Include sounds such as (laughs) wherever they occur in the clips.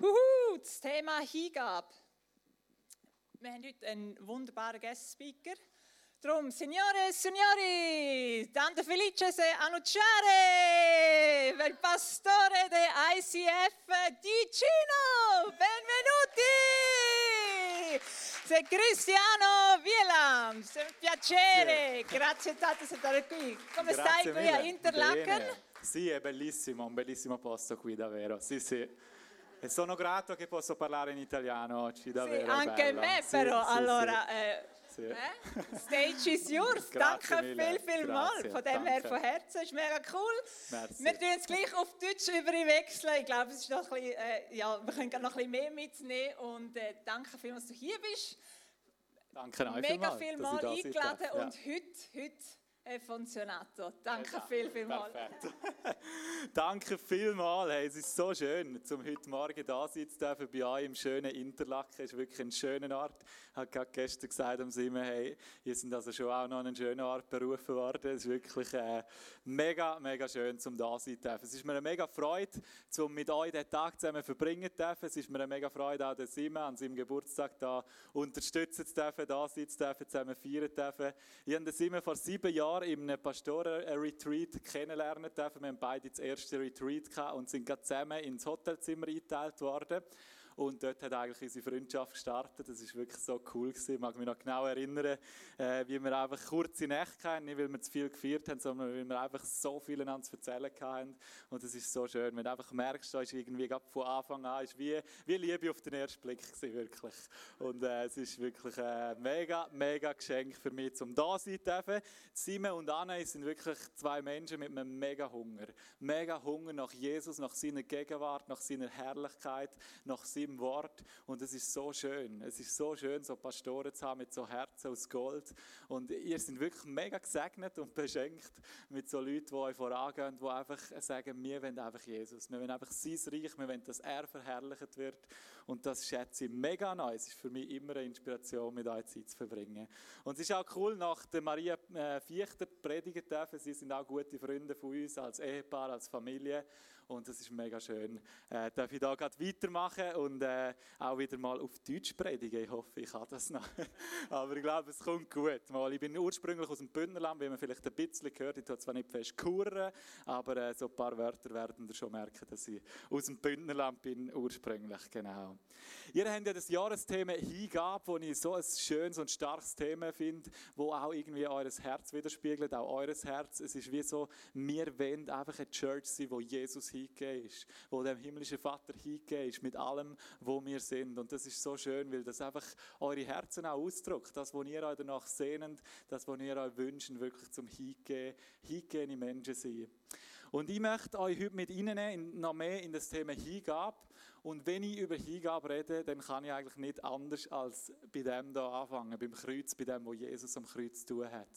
Huhu, das Thema Hingabe. Wir haben heute einen wunderbaren Guest-Speaker. Darum, Signore, Signori, tanto felice se annunciare il pastore de ICF Ticino. Benvenuti! Se Cristiano Vielam, è un piacere. Grazie tanto di stare qui. Come Grazie stai qui a. Interlaken? Bene. Sì, è bellissimo, un bellissimo posto qui davvero. Sì, sì. E sono grato che posso parlare in italiano oggi, Sì, davvero. è anche bello. me Sì, però, sì, allora, eh, Sì. eh, stage is yours. (laughs) Danke mille, viel, viel mal. Von dem her von Herzen, ist mega cool. Merci. Wir tun es gleich auf Deutsch überwechseln. Ich glaube, es ist noch ein bisschen, äh, ja, wir können noch ein bisschen mehr mitnehmen. Und äh, danke vielmals, dass du hier bist. Danke euch Mega vielmals, viel dass mal ich da sein eingeladen darf. und heute, heute von Sonato. Danke Ja, viel, viel mal. (laughs) Danke vielmals. Hey, es ist so schön, zum heute Morgen da sein zu dürfen bei euch im schönen Interlaken. Es ist wirklich ein schöner Ort. Ich habe gerade gestern gesagt am Simon, hey, ihr sind also schon auch noch an einen schönen Ort berufen worden. Es ist wirklich äh, mega, mega schön, zum da sein zu dürfen. Es ist mir eine mega Freude, zum mit euch den Tag zusammen verbringen zu dürfen. Es ist mir eine mega Freude, auch den Simon an seinem Geburtstag da unterstützen zu dürfen, da sein zu dürfen, zusammen feiern zu dürfen. Ich habe den Simon vor sieben Jahren in einem Pastoren-Retreat kennenlernen dürfen. Wir haben beide das erste Retreat gehabt und sind gerade zusammen ins Hotelzimmer eingeteilt worden. Und dort hat eigentlich unsere Freundschaft gestartet. Das war wirklich so cool. Gewesen. Ich mag mich noch genau erinnern, äh, wie wir einfach kurze Nächte hatten, nicht weil wir zu viel gefeiert haben, sondern weil wir einfach so viel einander zu erzählen hatten. Und das ist so schön, wenn du einfach merkst, da ist irgendwie von Anfang an ist wie, wie Liebe auf den ersten Blick gewesen, wirklich. Und äh, es ist wirklich ein mega, mega Geschenk für mich, um da sein dürfen. Simon und Anne sind wirklich zwei Menschen mit einem mega Hunger. Mega Hunger nach Jesus, nach seiner Gegenwart, nach seiner Herrlichkeit, nach seinem Wort. Und es ist so schön. Es ist so schön, so Pastoren zu haben mit so Herzen aus Gold. Und ihr seid wirklich mega gesegnet und beschenkt mit so Leuten, die euch vorangehen, die einfach sagen, wir wollen einfach Jesus. Wir wollen einfach sein Reich, wir wollen, dass er verherrlicht wird. Und das schätze ich mega an euch. Es ist für mich immer eine Inspiration, mit euch Zeit zu verbringen. Und es ist auch cool, nach der Maria äh, Fichter predigen dürfen. Sie sind auch gute Freunde von uns, als Ehepaar, als Familie. Und es ist mega schön. Äh, darf ich da gerade weitermachen und äh, auch wieder mal auf Deutsch predigen. Ich hoffe, ich kann das noch. (laughs) Aber ich glaube, es kommt gut. Mal, ich bin ursprünglich aus dem Bündnerland, wie man vielleicht ein bisschen gehört. Ich tue zwar nicht fest kuren, aber äh, so ein paar Wörter werden ihr schon merken, dass ich aus dem Bündnerland bin, ursprünglich. Genau. Ihr habt ja das Jahresthema Hingabe, wo ich so ein schönes und starkes Thema finde, wo auch irgendwie eures Herz widerspiegelt, auch eures Herz. Es ist wie so, wir wollen einfach eine Church sein, wo Jesus hingegeben ist, wo dem himmlischen Vater hingegeben ist, mit allem, wo wir sind. Und das ist so schön, weil das einfach eure Herzen auch ausdrückt, das, was ihr euch danach sehnt, das, was ihr euch wünschen, wirklich zum Hingehen, hingegebene Menschen sein. Und ich möchte euch heute mit reinnehmen, noch mehr in das Thema Hingabe. Und wenn ich über Hingabe rede, dann kann ich eigentlich nicht anders als bei dem da anfangen, beim Kreuz, bei dem, wo Jesus am Kreuz zu tun hat.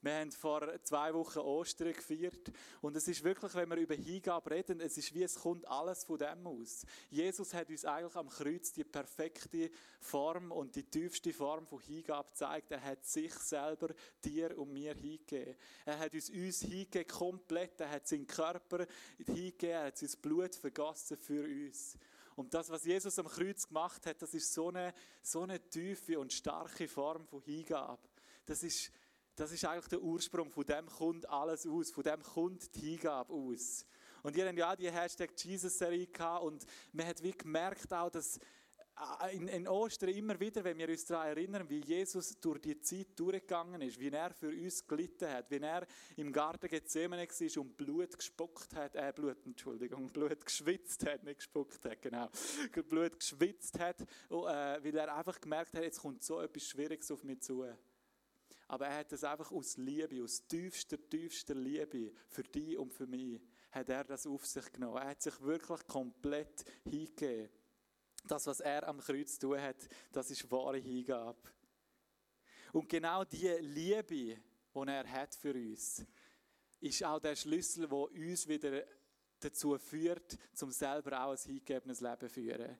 Wir haben vor zwei Wochen Ostern gefeiert und es ist wirklich, wenn wir über Hingabe reden, es ist wie es kommt alles von dem aus. Jesus hat uns eigentlich am Kreuz die perfekte Form und die tiefste Form von Hingabe gezeigt. Er hat sich selber dir und mir hingegeben. Er hat uns uns hingegeben komplett. Er hat seinen Körper hingegeben. Er hat sein Blut vergossen für uns. Und das, was Jesus am Kreuz gemacht hat, das ist so eine, so eine tiefe und starke Form von Hingabe. Das ist, das ist eigentlich der Ursprung, von dem kommt alles aus, von dem kommt die Hingabe aus. Und ihr habt ja auch die Hashtag Jesus-Serie gehabt und man hat wie gemerkt auch, dass in, in Ostern immer wieder, wenn wir uns daran erinnern, wie Jesus durch die Zeit durchgegangen ist, wie er für uns gelitten hat, wie er im Garten Gethsemane war und Blut gespuckt hat, äh, Blut, Entschuldigung, (laughs) Blut geschwitzt hat, nicht gespuckt hat, genau, Blut geschwitzt hat, und, äh, weil er einfach gemerkt hat, jetzt kommt so etwas Schwieriges auf mich zu. Aber er hat das einfach aus Liebe, aus tiefster, tiefster Liebe für dich und für mich, hat er das auf sich genommen. Er hat sich wirklich komplett hingegeben. Das, was er am Kreuz tun hat, das ist wahre Hingabe. Und genau diese Liebe, die er hat für uns, ist auch der Schlüssel, der uns wieder dazu führt, zum selber auch ein hingegebenes Leben zu führen.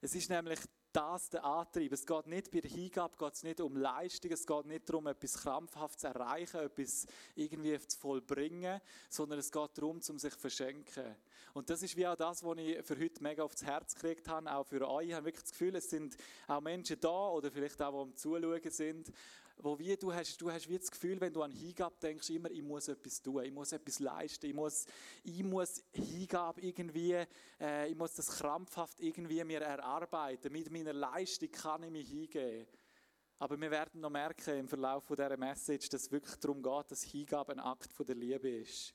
Es ist nämlich das den Antrieb. Es geht nicht bei der Hingabe geht es nicht um Leistung, es geht nicht darum, etwas krampfhaft zu erreichen, etwas irgendwie zu vollbringen, sondern es geht darum, um sich zu verschenken. Und das ist wie auch das, was ich für heute mega aufs Herz gekriegt habe, auch für euch. Ich habe wirklich das Gefühl, es sind auch Menschen da oder vielleicht auch, die am Zuschauen sind, wo wie du hast, du hast wie das Gefühl, wenn du an Hingabe denkst, immer, ich muss etwas tun, ich muss etwas leisten, ich muss, ich muss Hingabe irgendwie, äh, ich muss das krampfhaft irgendwie mir erarbeiten. Mit meiner Leistung kann ich mich hingeben. Aber wir werden noch merken im Verlauf dieser Message, dass es wirklich darum geht, dass Hingabe ein Akt der Liebe ist.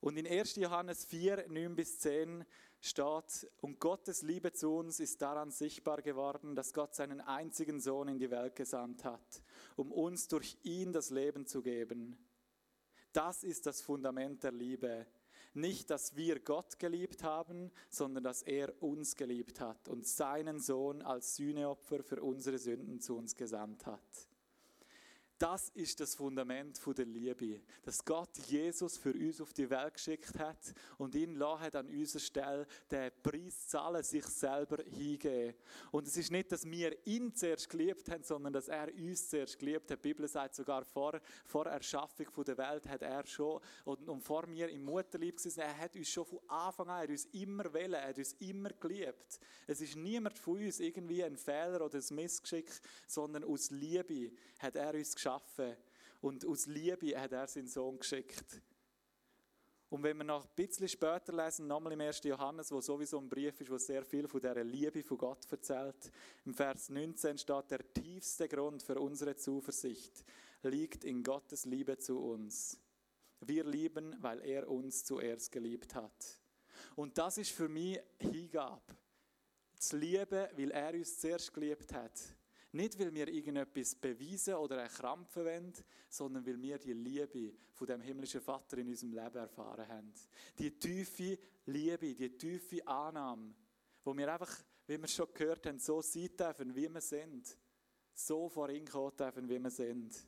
Und in 1. Johannes 4, 9 bis 10 steht, und Gottes Liebe zu uns ist daran sichtbar geworden, dass Gott seinen einzigen Sohn in die Welt gesandt hat, um uns durch ihn das Leben zu geben. Das ist das Fundament der Liebe. Nicht, dass wir Gott geliebt haben, sondern dass er uns geliebt hat und seinen Sohn als Sühneopfer für unsere Sünden zu uns gesandt hat. Das ist das Fundament der Liebe, dass Gott Jesus für uns auf die Welt geschickt hat und ihn hat an unserer Stelle den Preis zahlen, sich selber hingeben. Und es ist nicht, dass wir ihn zuerst geliebt haben, sondern dass er uns zuerst geliebt hat. Die Bibel sagt sogar, vor, vor Erschaffung der Welt hat er schon, und, und vor mir im Mutterlieb gewesen, er hat uns schon von Anfang an, er hat uns immer wählen, er hat uns immer geliebt. Es ist niemand von uns irgendwie ein Fehler oder ein Missgeschick, sondern aus Liebe hat er uns geschaffen und aus Liebe hat er seinen Sohn geschickt. Und wenn wir noch ein bisschen später lesen, nochmal im 1. Johannes, wo sowieso ein Brief ist, wo sehr viel von dieser Liebe von Gott erzählt, im Vers 19 steht, der tiefste Grund für unsere Zuversicht liegt in Gottes Liebe zu uns. Wir lieben, weil er uns zuerst geliebt hat. Und das ist für mich Hingabe. Zu lieben, weil er uns zuerst geliebt hat. Nicht, weil wir irgendetwas beweisen oder erkrampfen wollen, sondern weil wir die Liebe von dem himmlischen Vater in unserem Leben erfahren haben. Die tiefe Liebe, die tiefe Annahme, wo wir einfach, wie wir schon gehört haben, so sein dürfen, wie wir sind. So vor ihn kommen dürfen, wie wir sind.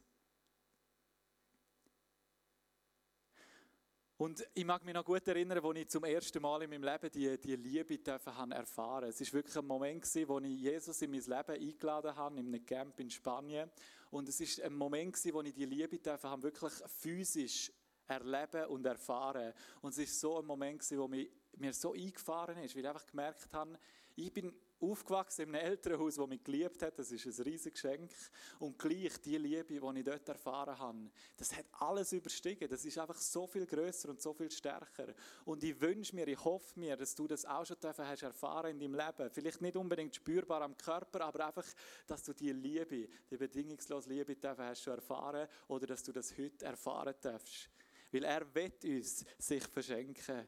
Und ich mag mich noch gut erinnern, als ich zum ersten Mal in meinem Leben die, die Liebe erfahren durfte. Es war wirklich ein Moment, wo ich Jesus in mein Leben eingeladen habe, in einem Camp in Spanien. Und es war ein Moment, wo ich die Liebe haben, wirklich physisch erleben und erfahren. Und es war so ein Moment, wo mir so eingefahren ist, weil ich einfach gemerkt habe, ich bin aufgewachsen in einem Elternhaus, das mich geliebt hat. Das ist ein riesiges Geschenk. Und gleich die Liebe, die ich dort erfahren habe, das hat alles überstiegen. Das ist einfach so viel größer und so viel stärker. Und ich wünsche mir, ich hoffe mir, dass du das auch schon hast erfahren in deinem Leben. Vielleicht nicht unbedingt spürbar am Körper, aber einfach, dass du die Liebe, die bedingungslose Liebe hast schon erfahren oder dass du das heute erfahren darfst. Weil er wird uns sich verschenken.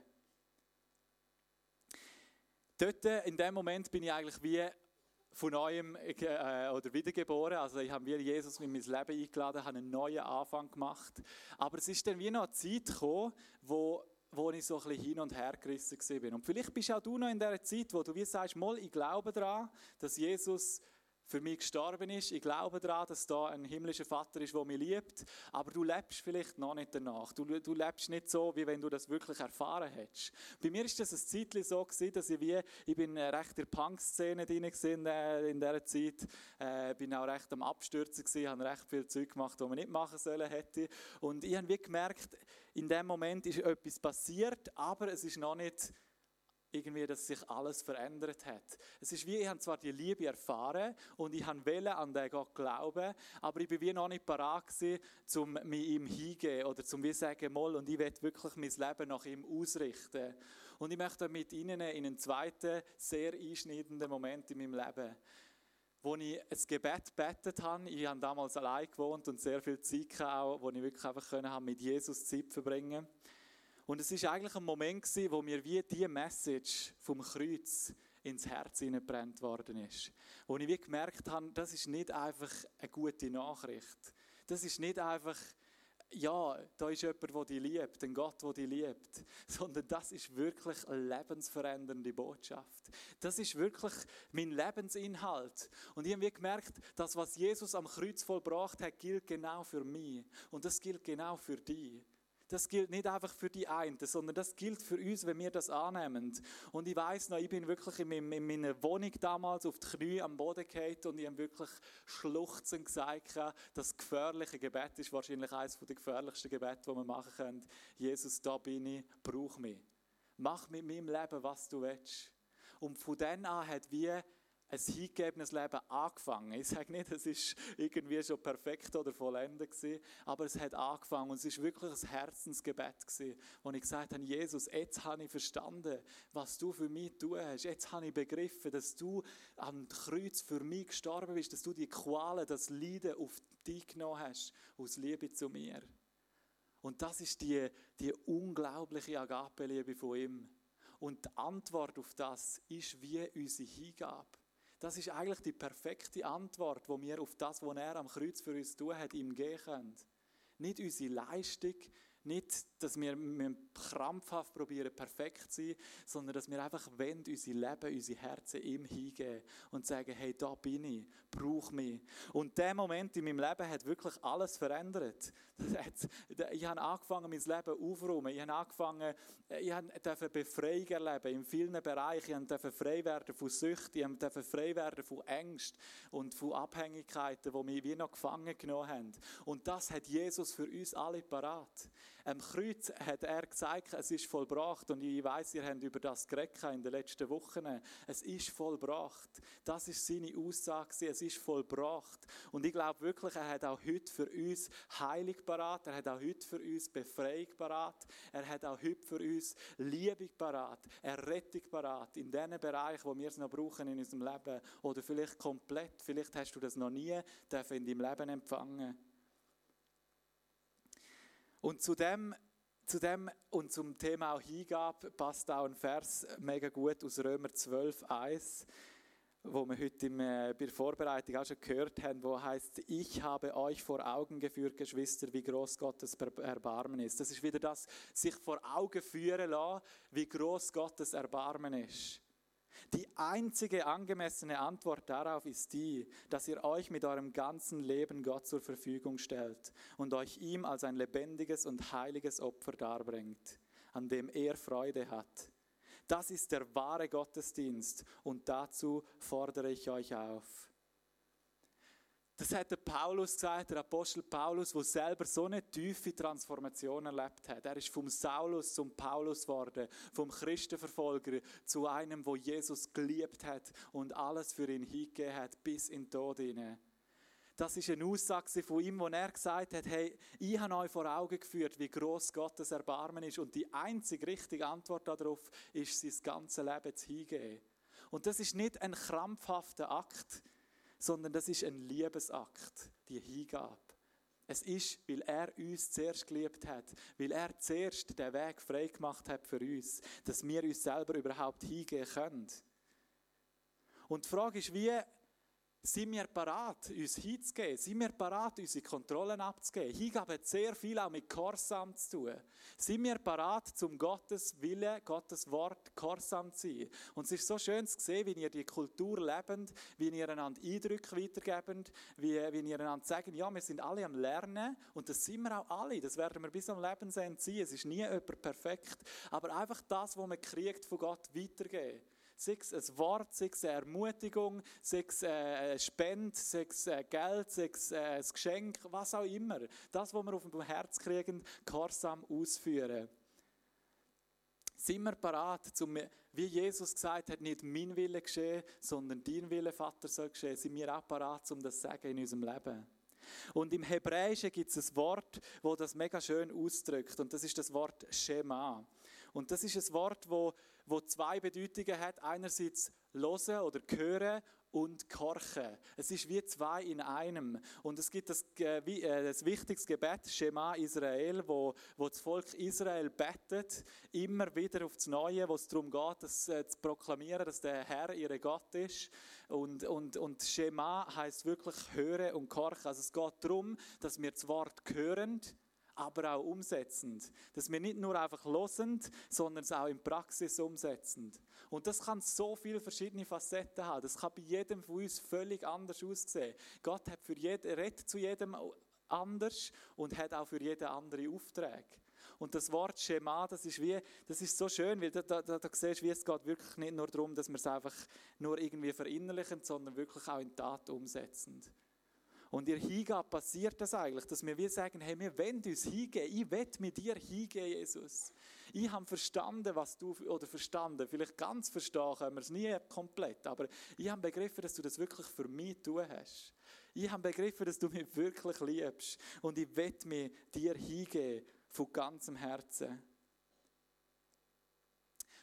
Dort, in dem Moment, bin ich eigentlich wie von neuem äh, oder wiedergeboren. Also ich habe wie Jesus in mein Leben eingeladen, habe einen neuen Anfang gemacht. Aber es ist dann wie noch eine Zeit gekommen, wo wo ich so ein bisschen hin und her gerissen war. Und vielleicht bist auch du noch in dieser Zeit, wo du wie sagst, mal, ich glaube daran, dass Jesus für mich gestorben ist. Ich glaube daran, dass da ein himmlischer Vater ist, der mich liebt. Aber du lebst vielleicht noch nicht danach. Du, du lebst nicht so, wie wenn du das wirklich erfahren hättest. Bei mir ist das ein Zeitchen so gewesen, dass ich wie, ich bin recht in der Punk-Szene drin gewesen, äh, in dieser Zeit. Äh, bin auch recht am Abstürzen gewesen, habe recht viel Zeug gemacht, was man nicht machen sollen hätte. Und ich habe wie gemerkt, in dem Moment ist etwas passiert, aber es ist noch nicht irgendwie, dass sich alles verändert hat. Es ist wie, ich habe zwar die Liebe erfahren und ich habe Welle an den Gott glauben, aber ich bin wie noch nicht parat um mich ihm hingehen oder zum wie sagen, mal, und ich will wirklich mein Leben nach ihm ausrichten. Und ich möchte mit Ihnen in einen zweiten, sehr einschneidenden Moment in meinem Leben wo ich ein Gebet betet habe. Ich habe damals allein gewohnt und sehr viel Zeit gehabt, wo ich wirklich einfach mit Jesus Zeit verbringen konnte. Und es ist eigentlich ein Moment gewesen, wo mir wie die Message vom Kreuz ins Herz hineingebrannt worden ist. Wo ich wie gemerkt habe, das ist nicht einfach eine gute Nachricht. Das ist nicht einfach, ja, da ist jemand, der dich liebt, ein Gott, der dich liebt. (laughs) Sondern das ist wirklich eine lebensverändernde Botschaft. Das ist wirklich mein Lebensinhalt. Und ich habe gemerkt, dass was Jesus am Kreuz vollbracht hat, gilt genau für mich. Und das gilt genau für dich. Das gilt nicht einfach für die einen, sondern das gilt für uns, wenn wir das annehmen. Und ich weiß noch, ich bin wirklich in, in meiner Wohnung damals auf die Knie am Boden gefallen und ich habe wirklich schluchzend gesagt, das gefährliche Gebet ist wahrscheinlich eines der gefährlichsten Gebete, die man machen kann. Jesus, da bin ich, brauch mich. Mach mit meinem Leben, was du willst. Und von dann an hat wie ein hingegebenes Leben angefangen. Ich sage nicht, es ist irgendwie schon perfekt oder vollendet gewesen, aber es hat angefangen und es ist wirklich ein Herzensgebet gewesen, wo ich gesagt habe, Jesus, jetzt habe ich verstanden, was du für mich tun hast. Jetzt habe ich begriffen, dass du am Kreuz für mich gestorben bist, dass du die Qualen, das Leiden auf dich genommen hast, aus Liebe zu mir. Und das ist die, die unglaubliche Agape-Liebe von ihm. Und die Antwort auf das ist wie unsere Hingabe. Das ist eigentlich die perfekte Antwort, wo wir auf das, was er am Kreuz für uns tun hat, ihm geben können. Nicht unsere Leistung, nicht, dass wir krampfhaft probieren, perfekt zu sein, sondern dass wir einfach wollen, unser Leben, unsere Herzen ihm hingeben und sagen, hey, da bin ich, brauch mich. Und der Moment in meinem Leben hat wirklich alles verändert. (laughs) Ich habe angefangen, mein Leben aufzuräumen. Ich habe angefangen, ich durfte Befreiung erleben in vielen Bereichen. Ich durfte frei werden von Süchten, ich durfte frei werden von Ängsten und von Abhängigkeiten, die mich wie noch gefangen genommen haben. Und das hat Jesus für uns alle parat. Am Kreuz hat er gesagt, es ist vollbracht. Und ich weiß, ihr habt über das geredet in den letzten Wochen. Es ist vollbracht. Das ist seine Aussage. Es ist vollbracht. Und ich glaube wirklich, er hat auch heute für uns Heilung parat. Er hat auch heute für uns Befreiung parat. Er hat auch heute für uns Liebe parat. Errettung parat. In den Bereichen, wo wir es noch brauchen in unserem Leben. Oder vielleicht komplett. Vielleicht hast du das noch nie in deinem Leben empfangen. Und zu dem, zu dem und zum Thema auch Hingabe passt auch ein Vers mega gut aus Römer 12, 1, wo wir heute im, äh, bei der Vorbereitung auch schon gehört haben, wo heißt: Ich habe euch vor Augen geführt, Geschwister, wie groß Gottes Erbarmen ist. Das ist wieder das, sich vor Augen führen lassen, wie groß Gottes Erbarmen ist. Die einzige angemessene Antwort darauf ist die, dass ihr euch mit eurem ganzen Leben Gott zur Verfügung stellt und euch ihm als ein lebendiges und heiliges Opfer darbringt, an dem er Freude hat. Das ist der wahre Gottesdienst und dazu fordere ich euch auf. Das hat der Paulus gesagt, der Apostel Paulus, der selber so eine tiefe Transformation erlebt hat. Er ist vom Saulus zum Paulus geworden, vom Christenverfolger zu einem, wo Jesus geliebt hat und alles für ihn hingegeben hat, bis in den Tod hinein. Das ist eine Aussage von ihm, wo er gesagt hat, hey, ich habe euch vor Augen geführt, wie groß Gottes Erbarmen ist. Und die einzige richtige Antwort darauf ist, sein ganzes Leben zu hingeben. Und das ist nicht ein krampfhafter Akt, sondern das ist ein Liebesakt, die Hingabe. Es ist, weil er uns zuerst geliebt hat, weil er zuerst den Weg frei gemacht hat für uns, dass wir uns selber überhaupt hingehen können. Und die Frage ist, wie sind wir parat, uns hinzugeben? Sind wir parat, unsere Kontrollen abzugeben? Hingabe hat sehr viel auch mit Gehorsam zu tun. Sind wir parat, zum Gottes Wille, Gottes Wort Gehorsam zu sein? Und es ist so schön zu sehen, wie ihr die Kultur lebend, wie ihr einander Eindrücke weitergebt, wie, wie ihr einander sagt, ja, wir sind alle am Lernen und das sind wir auch alle. Das werden wir bis am Lebensende sein. Es ist nie jemand perfekt. Aber einfach das, was man kriegt von Gott, weitergeben sei es ein Wort, sei es eine Ermutigung, sei es äh, eine Spende, sei es äh, Geld, sei es äh, ein Geschenk, was auch immer. Das, was wir auf dem Herz kriegen, gehorsam ausführen. Sind wir parat, zum, wie Jesus gesagt hat, nicht mein Wille geschehen, sondern dein Wille, Vater, soll geschehen. Sind wir auch parat, um das zu sagen in unserem Leben? Und im Hebräischen gibt es ein Wort, wo das mega schön ausdrückt. Und das ist das Wort Shema. Und das ist ein Wort, wo, wo zwei Bedeutungen hat. Einerseits hören oder hören und gehorchen. Es ist wie zwei in einem. Und es gibt das, äh, das wichtiges Gebet, Shema Israel, wo, wo das Volk Israel betet, immer wieder aufs Neue, wo es darum geht, das, äh, zu proklamieren, dass der Herr ihr Gott ist. Und, und, und Shema heißt wirklich hören und gehorchen. Also es geht darum, dass wir das Wort hören, aber auch umsetzend. Dass wir nicht nur einfach losend, sondern es auch in Praxis umsetzend. Und das kann so viele verschiedene Facetten haben. Das kann bei jedem von uns völlig anders aussehen. Gott hat für jeden, redet zu jedem anders und hat auch für jeden andere Aufträge. Und das Wort Schema, das ist wie, das ist so schön, weil da, da, da, da siehst du, wie es geht wirklich nicht nur darum, dass wir es einfach nur irgendwie verinnerlichen, sondern wirklich auch in Tat umsetzen. Und ihr Hingabe passiert das eigentlich, dass wir wie sagen, hey, wir wollen uns hingeben, ich will mit dir hingehen, Jesus. Ich habe verstanden, was du, oder verstanden, vielleicht ganz verstehen können wir es nie komplett, aber ich habe begriffen, dass du das wirklich für mich tun hast. Ich habe begriffen, dass du mich wirklich liebst und ich will mir dir hingeben von ganzem Herzen.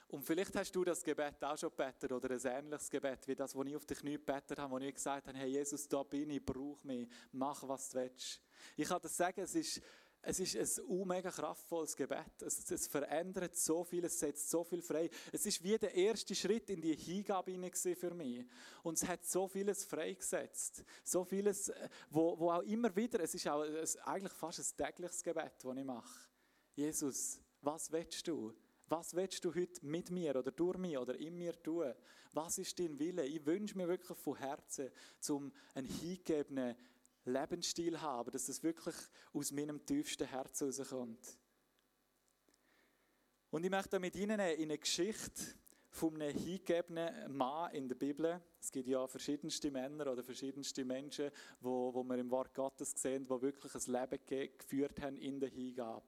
Und vielleicht hast du das Gebet auch schon gebetet oder ein ähnliches Gebet wie das, wo ich auf die Knie gebetet habe, wo ich gesagt habe, hey Jesus, da bin ich, brauch mich, mach was du willst. Ich kann das sagen, es ist, es ist ein mega kraftvolles Gebet. Es, es, verändert so viel, es setzt so viel frei. Es ist wie der erste Schritt in die Hingabe für mich. Und es hat so vieles freigesetzt. So vieles, äh, wo, wo auch immer wieder, es ist auch ein, eigentlich fast ein tägliches Gebet, das ich mache. Jesus, was willst du? Was willst du heute mit mir oder durch mich oder in mir tun? Was ist dein Wille? Ich wünsche mir wirklich von Herzen, zum einen hingegebenen Lebensstil haben, dass das wirklich aus meinem tiefsten Herzen herauskommt. Und ich möchte mit Ihnen in eine Geschichte von einem hingegebenen Mann in der Bibel. Es gibt ja verschiedenste Männer oder verschiedenste Menschen, wo, wo wir im Wort Gottes sehen, die wirklich ein Leben geführt haben in der Hingabe.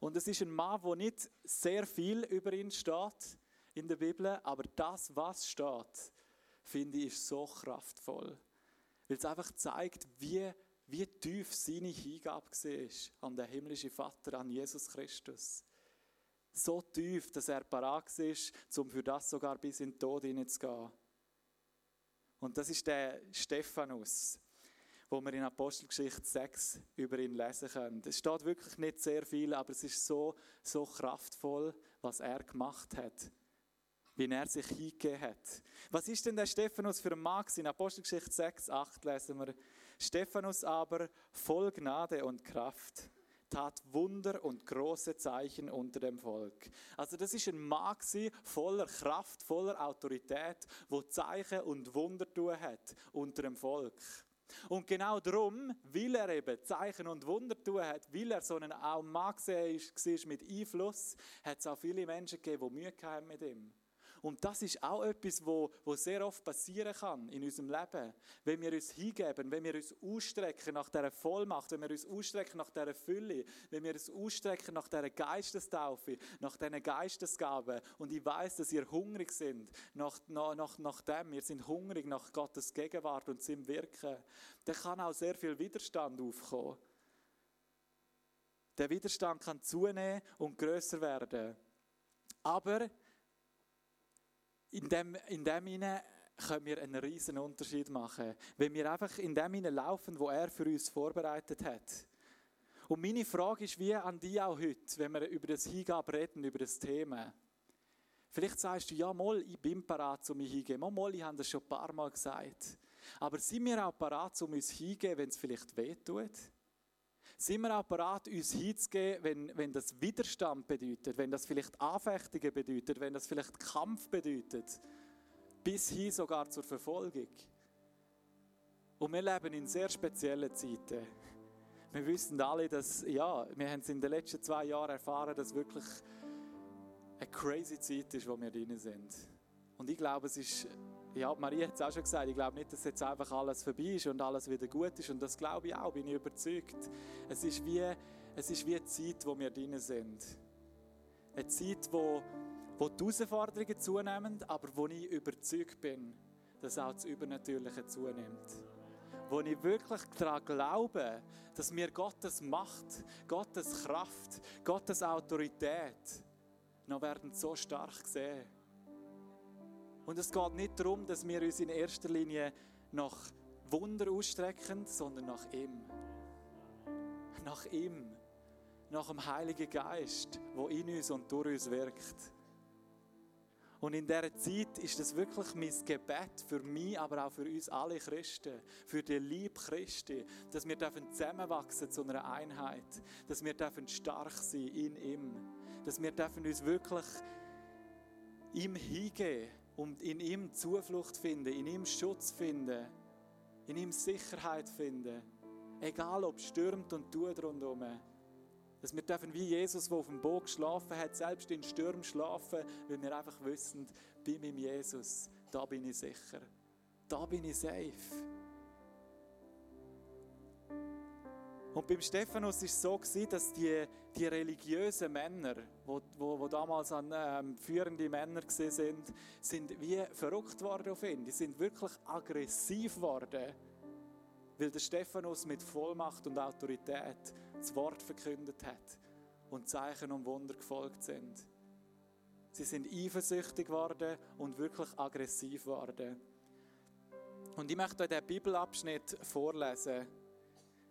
Und es ist ein Mann, wo nicht sehr viel über ihn steht in der Bibel, aber das, was steht, finde ich, ist so kraftvoll. Weil es einfach zeigt, wie, wie tief seine Hingabe war an den himmlischen Vater, an Jesus Christus. So tief, dass er parat ist, um für das sogar bis in den Tod hineinzugehen. Und das ist der Stephanus, wo wir in Apostelgeschichte 6 über ihn lesen können. Es steht wirklich nicht sehr viel, aber es ist so, so kraftvoll, was er gemacht hat wie er sich hingegeben hat. Was ist denn der Stephanus für ein Mann? In Apostelgeschichte 6, 8 lesen wir, Stephanus aber voll Gnade und Kraft tat Wunder und große Zeichen unter dem Volk. Also das ist ein Mann voller Kraft, voller Autorität, wo Zeichen und Wunder tun hat unter dem Volk. Und genau darum, weil er eben Zeichen und Wunder tun hat, weil er so ein auch Mann war mit Einfluss, hat es auch viele Menschen gegeben, die Mühe mit ihm. Und das ist auch etwas, wo, wo sehr oft passieren kann in unserem Leben. Wenn wir uns hingeben, wenn wir uns ausstrecken nach dieser Vollmacht, wenn wir uns ausstrecken nach dieser Fülle, wenn wir uns ausstrecken nach dieser Geistestaufe, nach diesen Geistesgaben. Und ich weiß, dass ihr hungrig sind nach, nach, nach dem. Wir sind hungrig nach Gottes Gegenwart und seinem Wirken. Dann kann auch sehr viel Widerstand aufkommen. Der Widerstand kann zunehmen und größer werden. Aber in dem, in dem hinein können wir einen riesen Unterschied machen, wenn wir einfach in dem hinein laufen, wo er für uns vorbereitet hat. Und meine Frage ist wie an die auch heute, wenn wir über das Hingabe reden, über das Thema. Vielleicht sagst du, ja, mal, ich bin parat, um mich hingeben. Mal, mal, ich habe das schon ein paar Mal gesagt. Aber sind wir auch parat, um uns hingeben, wenn es vielleicht wehtut? Sind wir auch bereit, uns hinzugeben, wenn, wenn das Widerstand bedeutet, wenn das vielleicht Anfechtungen bedeutet, wenn das vielleicht Kampf bedeutet, bis hin sogar zur Verfolgung? Und wir leben in sehr speziellen Zeiten. Wir wissen alle, dass, ja, wir haben es in den letzten zwei Jahren erfahren, dass wirklich eine crazy Zeit ist, wo wir drin sind. Und ich glaube, es ist ja, Maria hat es auch schon gesagt, ich glaube nicht, dass jetzt einfach alles vorbei ist und alles wieder gut ist. Und das glaube ich auch, bin ich überzeugt. Es ist wie, es ist wie eine Zeit, wo wir drin sind. Eine Zeit, wo, wo die Herausforderungen zunehmen, aber wo ich überzeugt bin, dass auch das Übernatürliche zunimmt. Wo ich wirklich daran glaube, dass mir Gottes Macht, Gottes Kraft, Gottes Autorität noch werden so stark sehen und es geht nicht darum, dass wir uns in erster Linie nach Wunder ausstrecken, sondern nach ihm. Nach ihm. Nach dem Heiligen Geist, wo in uns und durch uns wirkt. Und in dieser Zeit ist das wirklich mein Gebet für mich, aber auch für uns alle Christen, für die Liebe Christi, dass wir zusammenwachsen zu einer Einheit, dass wir stark sein in ihm, dass wir uns wirklich ihm hingeben und in ihm Zuflucht finden, in ihm Schutz finden, in ihm Sicherheit finden. Egal ob stürmt und tut rundherum. Dass wir dürfen wie Jesus, der auf dem Boot geschlafen hat, selbst in Stürmen schlafen, weil wir einfach wissen, bei meinem Jesus, da bin ich sicher. Da bin ich safe. Und beim Stephanus war es so, dass die, die religiösen Männer, die damals an, ähm, führende Männer sind, sind wie verrückt worden auf ihn. Die sind wirklich aggressiv worden, weil der Stephanus mit Vollmacht und Autorität das Wort verkündet hat und Zeichen und Wunder gefolgt sind. Sie sind eifersüchtig geworden und wirklich aggressiv geworden. Und ich möchte euch diesen Bibelabschnitt vorlesen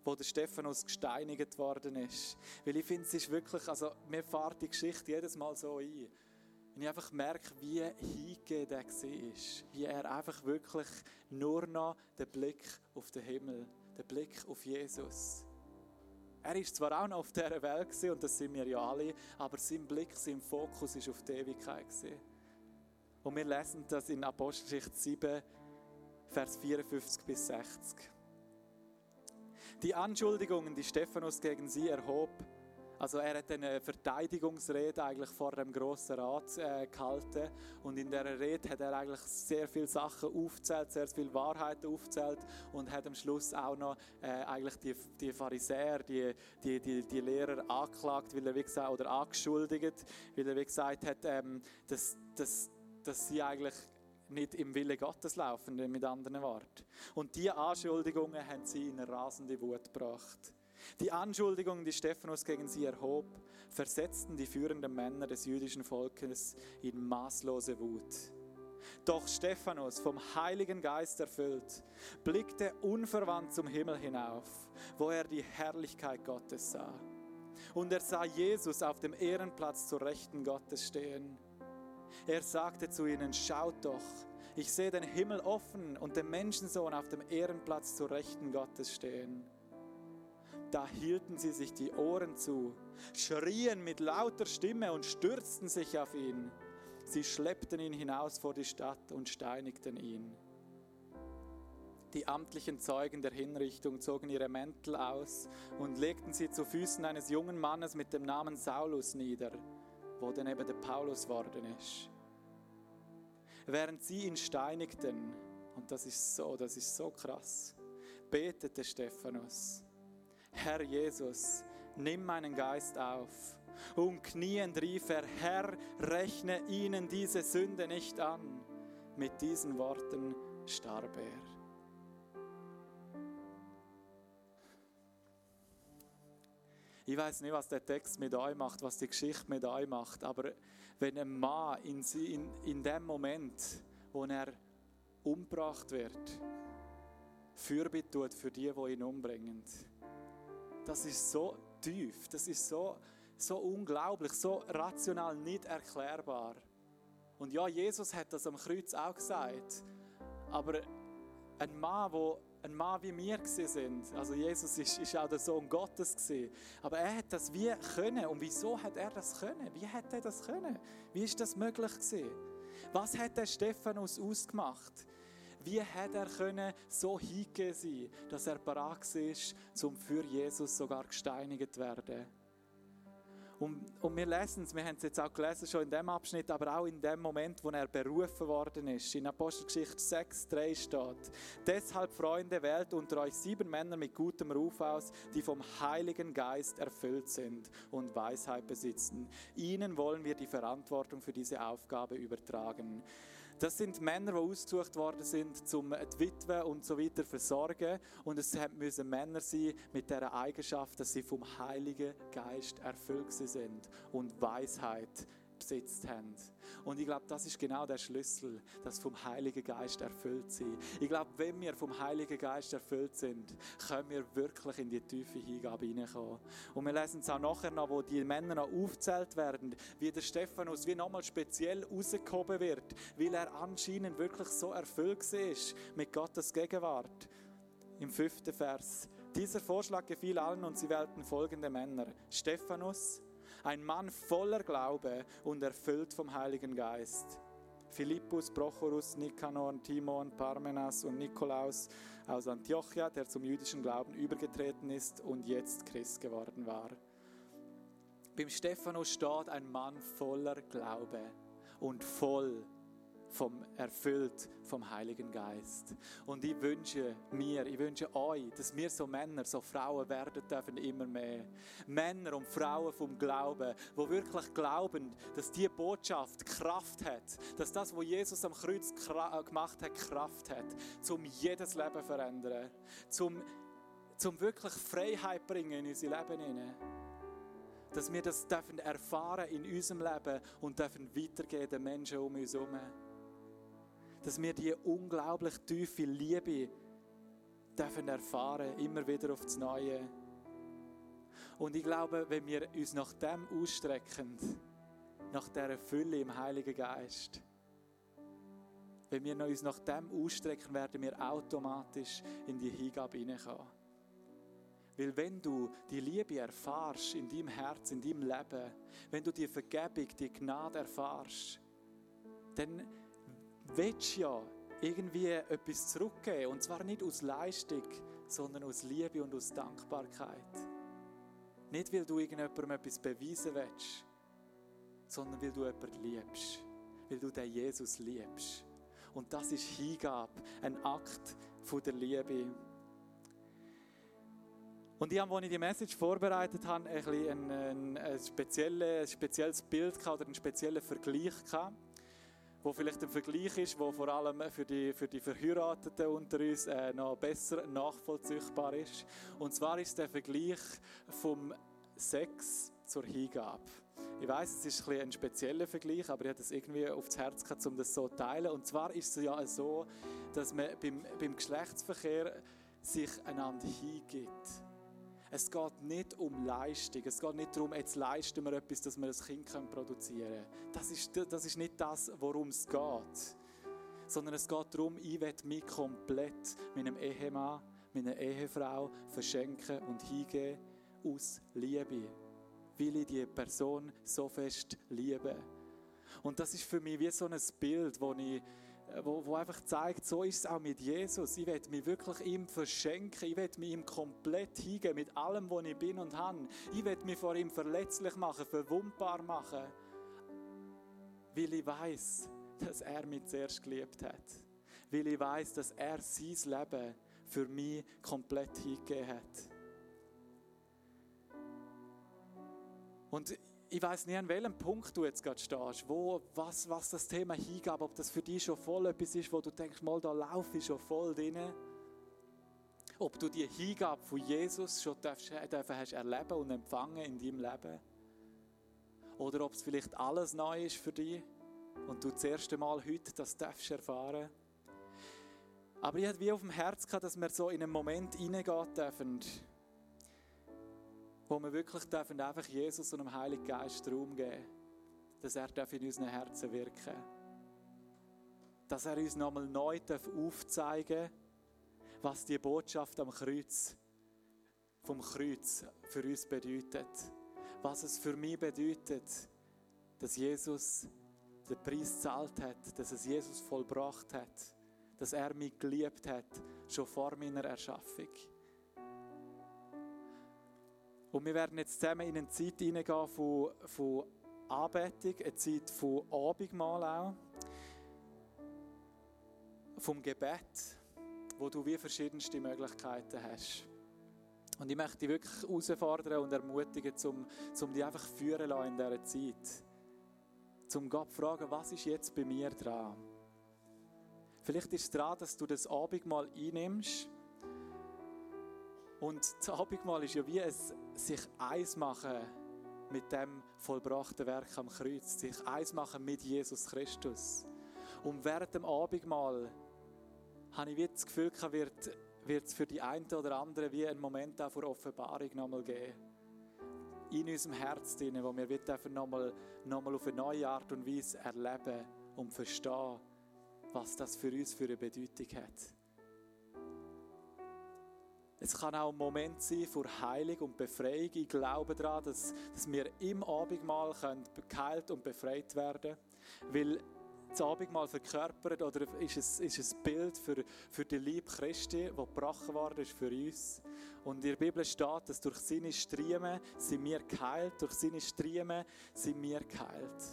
wo der Stephanus gesteinigt worden ist. Weil ich finde, es ist wirklich, also mir fährt die Geschichte jedes Mal so ein. Und ich einfach merke, wie hingegeben er war. Wie er einfach wirklich nur noch den Blick auf den Himmel, den Blick auf Jesus. Er ist zwar auch noch auf dieser Welt und das sind wir ja alle, aber sein Blick, sein Fokus ist auf die Ewigkeit. Und wir lesen das in Apostelgeschichte 7, Vers 54 bis 60. Die Anschuldigungen, die Stephanus gegen sie erhob, also er hat eine Verteidigungsrede eigentlich vor dem grossen Rat äh, gehalten. Und in der Rede hat er eigentlich sehr viele Sachen aufzählt, sehr viele Wahrheiten aufzählt und hat am Schluss auch noch äh, eigentlich die, die Pharisäer, die, die, die, die Lehrer angeklagt, weil er wie gesagt, oder angeschuldigt, weil er wie gesagt hat, ähm, dass, dass, dass sie eigentlich nicht im Wille Gottes laufen, mit anderen Worten. Und diese Anschuldigungen haben sie in eine rasende Wut gebracht. Die Anschuldigungen, die Stephanus gegen sie erhob, versetzten die führenden Männer des jüdischen Volkes in maßlose Wut. Doch Stephanus, vom Heiligen Geist erfüllt, blickte unverwandt zum Himmel hinauf, wo er die Herrlichkeit Gottes sah. Und er sah Jesus auf dem Ehrenplatz zur Rechten Gottes stehen. Er sagte zu ihnen, schaut doch, ich sehe den Himmel offen und den Menschensohn auf dem Ehrenplatz zur Rechten Gottes stehen. Da hielten sie sich die Ohren zu, schrien mit lauter Stimme und stürzten sich auf ihn. Sie schleppten ihn hinaus vor die Stadt und steinigten ihn. Die amtlichen Zeugen der Hinrichtung zogen ihre Mäntel aus und legten sie zu Füßen eines jungen Mannes mit dem Namen Saulus nieder, wo dann eben der Paulus worden ist während sie ihn steinigten, und das ist so, das ist so krass, betete Stephanus, Herr Jesus, nimm meinen Geist auf. Und kniend rief er, Herr, rechne ihnen diese Sünde nicht an. Mit diesen Worten starb er. Ich weiß nicht, was der Text mit euch macht, was die Geschichte mit euch macht, aber wenn ein Mann in, in, in dem Moment, wo er umgebracht wird, Fürbitte tut für die, die ihn umbringen. Das ist so tief, das ist so, so unglaublich, so rational nicht erklärbar. Und ja, Jesus hat das am Kreuz auch gesagt. Aber ein Mann, der ein Mann wie wir sind. Also Jesus ist, ist auch der Sohn Gottes gewesen. Aber er hat das wie können. Und wieso hat er das können? Wie hat er das können? Wie ist das möglich gewesen? Was hat der Stephanus ausgemacht? Wie hat er können so hingehen sein, dass er bereit ist, zum für Jesus sogar gesteinigt zu werden? Und, und wir lesen es, wir haben es jetzt auch gelesen, schon in dem Abschnitt, aber auch in dem Moment, wo er berufen worden ist. In Apostelgeschichte 6, 3 steht, Deshalb, Freunde, wählt unter euch sieben Männer mit gutem Ruf aus, die vom Heiligen Geist erfüllt sind und Weisheit besitzen. Ihnen wollen wir die Verantwortung für diese Aufgabe übertragen. Das sind Männer, die ausgesucht worden sind, um die Witwe und so weiter zu versorgen. Und es müssen Männer sein mit der Eigenschaft, dass sie vom Heiligen Geist erfüllt sind und Weisheit besitzt haben. Und ich glaube, das ist genau der Schlüssel, dass vom Heiligen Geist erfüllt sind. Ich glaube, wenn wir vom Heiligen Geist erfüllt sind, können wir wirklich in die tiefe Hingabe hineinkommen. Und wir lesen es auch nachher noch, wo die Männer noch aufzählt werden, wie der Stephanus wie nochmal speziell rausgehoben wird, weil er anscheinend wirklich so erfüllt ist mit Gottes Gegenwart. Im fünften Vers. Dieser Vorschlag gefiel allen und sie wählten folgende Männer. Stephanus, ein Mann voller Glaube und erfüllt vom Heiligen Geist. Philippus, Prochorus, Nikanor, Timon, Parmenas und Nikolaus aus Antiochia, der zum jüdischen Glauben übergetreten ist und jetzt Christ geworden war. Beim Stephanus steht ein Mann voller Glaube und voll vom, erfüllt vom Heiligen Geist. Und ich wünsche mir, ich wünsche euch, dass wir so Männer, so Frauen werden dürfen immer mehr. Männer und Frauen vom Glauben, wo wirklich glauben, dass die Botschaft Kraft hat, dass das, was Jesus am Kreuz äh, gemacht hat, Kraft hat, zum jedes Leben zu verändern, zum, zum wirklich Freiheit bringen in unser Leben hinein dass wir das dürfen erfahren in unserem Leben und dürfen weitergeben den Menschen um uns herum dass wir die unglaublich tiefe Liebe dürfen erfahren, immer wieder aufs Neue. Und ich glaube, wenn wir uns nach dem ausstrecken, nach dieser Fülle im Heiligen Geist, wenn wir uns nach dem ausstrecken, werden wir automatisch in die Hingabe hineinkommen. Weil wenn du die Liebe erfahrst in deinem Herz, in deinem Leben, wenn du die Vergebung, die Gnade erfahrst, dann willst ja irgendwie etwas zurückgeben. Und zwar nicht aus Leistung, sondern aus Liebe und aus Dankbarkeit. Nicht, weil du irgendjemandem etwas beweisen willst, sondern weil du jemanden liebst. Weil du den Jesus liebst. Und das ist Hingabe, ein Akt von der Liebe. Und ich habe, als ich die Message vorbereitet habe, ein, ein, ein, ein, spezielles Bild oder einen speziellen Vergleich gehabt wo vielleicht ein Vergleich ist, wo vor allem für die, für die Verheirateten unter uns äh, noch besser nachvollziehbar ist. Und zwar ist der Vergleich vom Sex zur Hingabe. Ich weiß, es ist ein, ein spezieller Vergleich, aber ich habe das irgendwie aufs Herz gehabt, um das so zu teilen. Und zwar ist es ja so, dass man beim, beim Geschlechtsverkehr sich einander hingibt. Es geht nicht um Leistung. Es geht nicht darum, jetzt leisten wir etwas, dass wir ein Kind produzieren können. Das ist, das ist nicht das, worum es geht. Sondern es geht darum, ich will mich komplett meinem Ehemann, meiner Ehefrau verschenken und hingeben aus Liebe. Weil ich die Person so fest liebe. Und das ist für mich wie so ein Bild, das ich wo, wo einfach zeigt, so ist es auch mit Jesus. Ich werde mich wirklich ihm verschenken. Ich werde mich ihm komplett hingeben mit allem, was ich bin und habe. Ich werde mich vor ihm verletzlich machen, verwundbar machen, weil ich weiß, dass er mich zuerst geliebt hat. Weil ich weiß, dass er sein Leben für mich komplett hingegeben hat. Und ich weiß nicht, an welchem Punkt du jetzt gerade stehst, wo, was, was das Thema Hingabe, ob das für dich schon voll etwas ist, wo du denkst, mal, da laufe ich schon voll drin. Ob du die Hingabe von Jesus schon darfst, darfst hast erleben und empfangen in deinem Leben. Oder ob es vielleicht alles neu ist für dich und du das erste Mal heute das darfst erfahren. Aber ich hatte wie auf dem Herz gehabt, dass wir so in einen Moment hineingehen dürfen, wo wir wirklich dürfen einfach Jesus und dem Heiligen Geist Raum geben, dass er in unseren Herzen wirken darf. Dass er uns nochmal neu aufzeigen darf, was die Botschaft am Kreuz, vom Kreuz für uns bedeutet. Was es für mich bedeutet, dass Jesus den Preis gezahlt hat, dass es Jesus vollbracht hat, dass er mich geliebt hat, schon vor meiner Erschaffung. Und wir werden jetzt zusammen in eine Zeit hineingehen von, von Anbetung, eine Zeit von Abendmahl auch, vom Gebet, wo du wie verschiedenste Möglichkeiten hast. Und ich möchte dich wirklich herausfordern und ermutigen, um, um dich einfach führen lassen in dieser Zeit. Um Gott zu fragen, was ist jetzt bei mir dran? Vielleicht ist es dran, dass du das Abendmahl einnimmst und das Abendmahl ist ja wie ein sich eins machen mit dem vollbrachten Werk am Kreuz, sich eins machen mit Jesus Christus. Und während dem Abendmahl habe ich das Gefühl, wird, wird es für die einen oder anderen wie ein Moment auch vor Offenbarung nochmal geben. In unserem Herz drin, wo wir nochmal noch auf eine neue Art und Weise erleben und verstehen, was das für uns für eine Bedeutung hat. Es kann auch ein Moment sein für Heilung und Befreiung. Ich glaube daran, dass, dass wir im Abendmahl geheilt und befreit werden können. Weil das Abendmahl verkörpert oder ist es, ist ein Bild für, für die Liebe Christi, die gebrochen worden ist für uns. Und in der Bibel steht, dass durch seine Striemen sind wir geheilt, durch seine Striemen sind wir geheilt.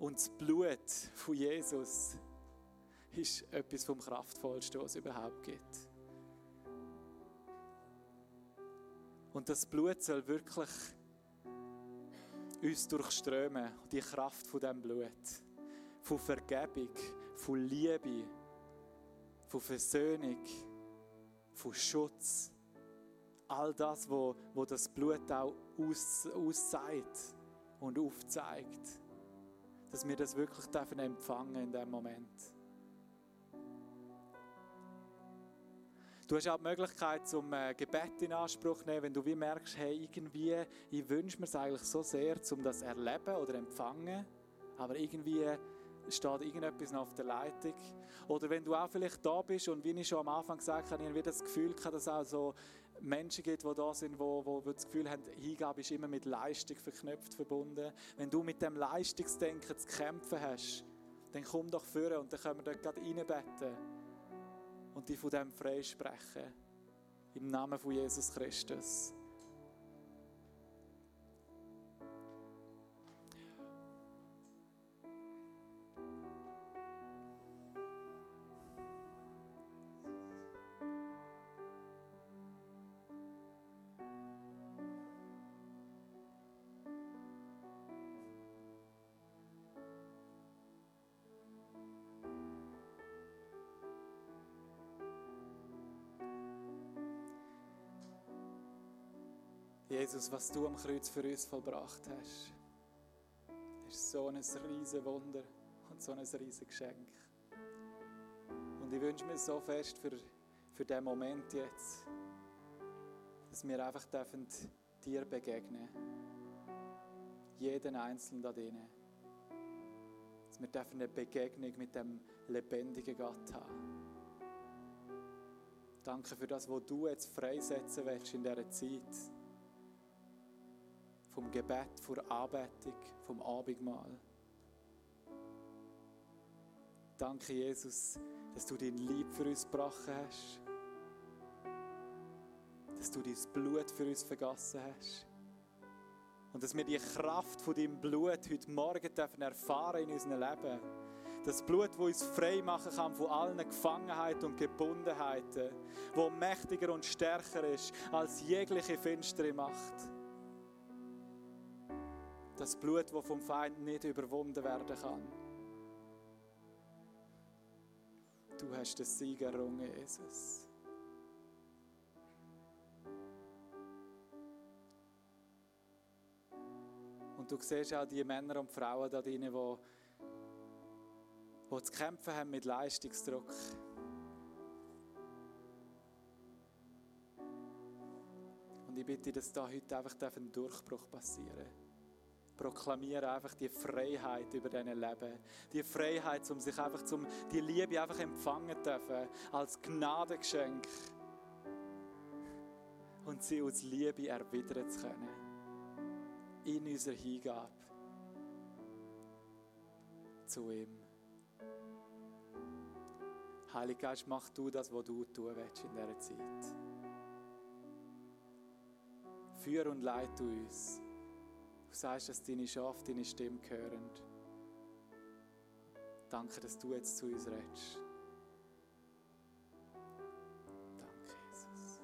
Und das Blut von Jesus ist etwas vom Kraftvollsten, was es überhaupt gibt. Und das Blut soll wirklich uns durchströmen, die Kraft von dem Blut. Von Vergebung, von Liebe, von Versöhnung, von Schutz. All das, wo, wo das Blut auch aus, aussagt und aufzeigt. Dass wir das wirklich empfangen in dem Moment. Du hast auch die Möglichkeit, zum äh, Gebet in Anspruch zu nehmen, wenn du wie merkst, hey, irgendwie, ich wünsche mir es eigentlich so sehr, um das erleben oder empfangen, aber irgendwie steht irgendetwas noch auf der Leitung. Oder wenn du auch vielleicht da bist und wie ich schon am Anfang gesagt habe, ich habe das Gefühl dass es auch so Menschen gibt, die da sind, wo, wo das Gefühl haben, Hingabe ist immer mit Leistung verknüpft, verbunden. Wenn du mit dem Leistungsdenken zu kämpfen hast, dann komm doch vor und dann können wir dort gerade reinbeten und die von dem freisprechen. Im Namen von Jesus Christus. Jesus, was du am Kreuz für uns vollbracht hast, ist so ein riesiges Wunder und so ein riesiges Geschenk. Und ich wünsche mir so fest für, für diesen Moment jetzt, dass wir einfach dürfen dir begegnen Jeden Einzelnen da drinnen. Dass wir dürfen eine Begegnung mit dem lebendigen Gott haben. Danke für das, was du jetzt freisetzen willst in dieser Zeit vom Gebet, von der Anbetung, vom Abendmahl. Danke, Jesus, dass du dein Lieb für uns gebracht hast. Dass du dein Blut für uns vergossen hast. Und dass wir die Kraft von deinem Blut heute Morgen dürfen erfahren in unserem Leben. Das Blut, das uns frei machen kann von allen Gefangenheiten und Gebundenheiten, wo mächtiger und stärker ist als jegliche finstere Macht. Das Blut, das vom Feind nicht überwunden werden kann. Du hast den Sieg errungen, Jesus. Und du siehst auch die Männer und Frauen da drinnen, die, die zu kämpfen haben mit Leistungsdruck. Und ich bitte, dass da heute einfach ein Durchbruch passieren darf proklamiere einfach die Freiheit über dein Leben. Die Freiheit, um sich einfach zum, die Liebe einfach empfangen dürfen als Gnadengeschenk. Und sie aus Liebe erwidern zu können. In unserer Hingabe zu ihm. Heiliger Geist, mach du das, was du tun willst in dieser Zeit. Führ und leite uns. Du sagst, dass deine Schafe deine Stimme hören. Danke, dass du jetzt zu uns redest. Danke, Jesus.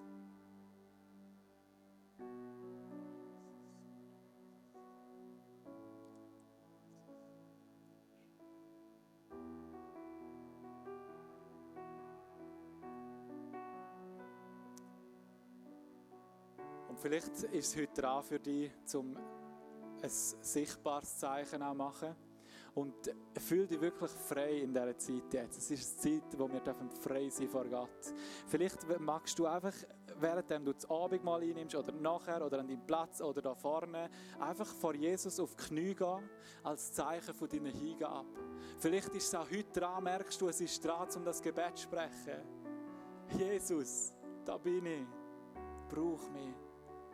Und vielleicht ist es heute dran für dich, zum ein sichtbares Zeichen auch machen. Und fühl dich wirklich frei in dieser Zeit jetzt. Es ist eine Zeit, wo wir frei sein vor Gott. Vielleicht magst du einfach, während du das Abendmahl einnimmst oder nachher oder an deinem Platz oder da vorne, einfach vor Jesus auf die Knie gehen, als Zeichen von deiner Hingabe. Vielleicht ist es auch heute dran, merkst du, es ist dran, um das Gebet zu sprechen. Jesus, da bin ich. Brauch mich.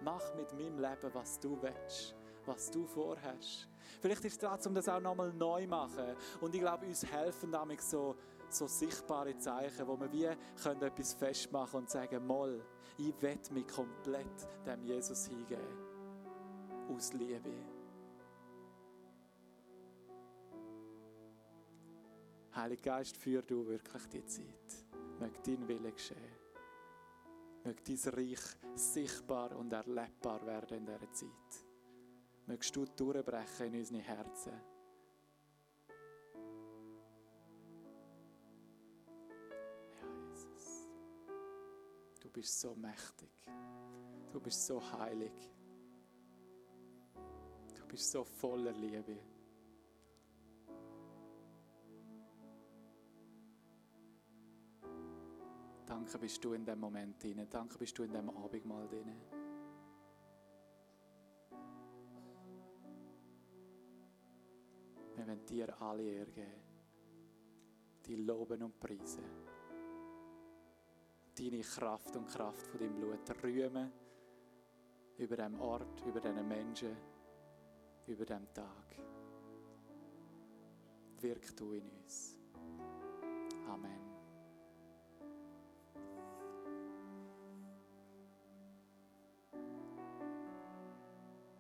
Mach mit meinem Leben, was du willst was du vorhast. Vielleicht ist es dran, um das auch nochmal neu zu machen. Und ich glaube, uns helfen damit so, so sichtbare Zeichen, wo wir wie können etwas festmachen und sagen, Moll, ich will mich komplett dem Jesus hingeben. Aus Liebe. Heiliger Geist, führ du wirklich die Zeit. Möge dein Wille geschehen. Möge dein Reich sichtbar und erlebbar werden in dieser Zeit. Mögest du durchbrechen in unsere Herzen. Ja, Jesus. Du bist so mächtig. Du bist so heilig. Du bist so voller Liebe. Danke bist du in dem Moment drin. Danke bist du in dem Abendmahl drin. Wir wollen dir alle Ehre geben. Die loben und preisen. Deine Kraft und Kraft von deinem Blut rühmen über dem Ort, über diesen Menschen, über dem Tag. Wirk du in uns. Amen.